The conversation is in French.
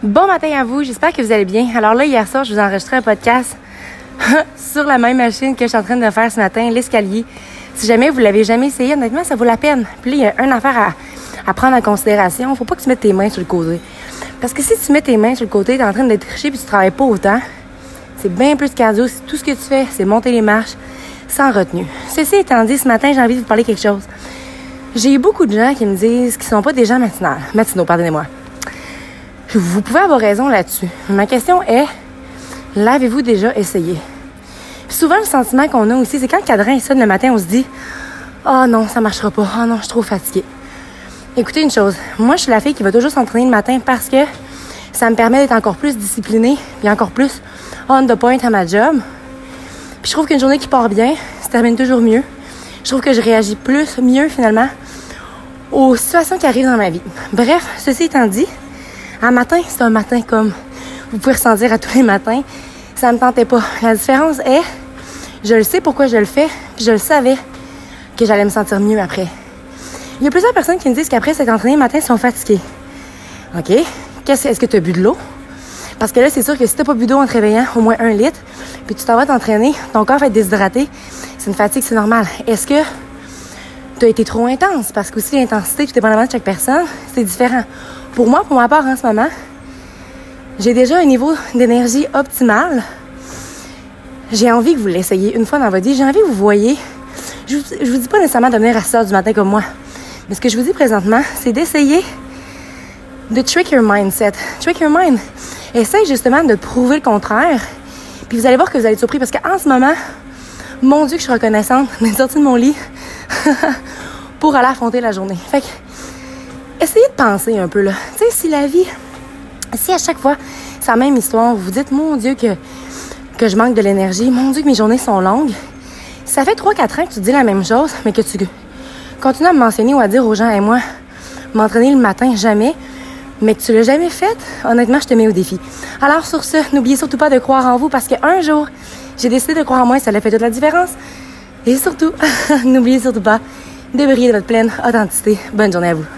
Bon matin à vous, j'espère que vous allez bien. Alors là, hier soir, je vous ai enregistré un podcast sur la même machine que je suis en train de faire ce matin, l'escalier. Si jamais vous l'avez jamais essayé, honnêtement, ça vaut la peine. Puis là, il y a une affaire à, prendre en considération. Faut pas que tu mettes tes mains sur le côté. Parce que si tu mets tes mains sur le côté, tu es en train d'être triché puis tu travailles pas autant, c'est bien plus cardio. Tout ce que tu fais, c'est monter les marches sans retenue. Ceci étant dit, ce matin, j'ai envie de vous parler quelque chose. J'ai eu beaucoup de gens qui me disent qu'ils sont pas des gens matinales. Matinaux, pardonnez-moi. Vous pouvez avoir raison là-dessus. Ma question est, l'avez-vous déjà essayé? souvent, le sentiment qu'on a aussi, c'est quand le cadran sonne le matin, on se dit, oh non, ça marchera pas. Oh non, je suis trop fatiguée. Écoutez une chose. Moi, je suis la fille qui va toujours s'entraîner le matin parce que ça me permet d'être encore plus disciplinée et encore plus on the point à ma job. Puis je trouve qu'une journée qui part bien se termine toujours mieux. Je trouve que je réagis plus, mieux finalement aux situations qui arrivent dans ma vie. Bref, ceci étant dit, un matin, c'est un matin comme vous pouvez ressentir à tous les matins. Ça me tentait pas. La différence est, je le sais pourquoi je le fais, puis je le savais que j'allais me sentir mieux après. Il y a plusieurs personnes qui me disent qu'après cet entraînement matin, ils sont fatigués. OK? Est-ce que tu as bu de l'eau? Parce que là, c'est sûr que si tu pas bu d'eau en te réveillant, au moins un litre, puis tu t'en vas t'entraîner, ton corps va être déshydraté, c'est une fatigue, c'est normal. Est-ce que tu as été trop intense? Parce que aussi l'intensité, tout dépendamment de chaque personne, c'est différent. Pour moi, pour ma part en ce moment, j'ai déjà un niveau d'énergie optimal. J'ai envie que vous l'essayiez une fois dans votre vie. J'ai envie que vous voyez. Je vous, vous dis pas nécessairement de venir à 6 du matin comme moi. Mais ce que je vous dis présentement, c'est d'essayer de trick your mindset. Trick your mind. Essaye justement de prouver le contraire. Puis vous allez voir que vous allez être surpris parce qu'en ce moment, mon Dieu, que je suis reconnaissante d'être sortie de mon lit pour aller affronter la journée. Fait que, essayez de penser un peu là. Tu sais, si la vie, si à chaque fois, c'est la même histoire, vous vous dites, mon Dieu, que, que je manque de l'énergie, mon Dieu, que mes journées sont longues. Ça fait 3-4 ans que tu dis la même chose, mais que tu continues à me mentionner ou à dire aux gens, et moi, m'entraîner le matin, jamais mais que tu l'as jamais fait, honnêtement, je te mets au défi. Alors sur ce, n'oubliez surtout pas de croire en vous parce qu'un jour, j'ai décidé de croire en moi et ça a fait toute la différence. Et surtout, n'oubliez surtout pas de briller de votre pleine authenticité. Bonne journée à vous.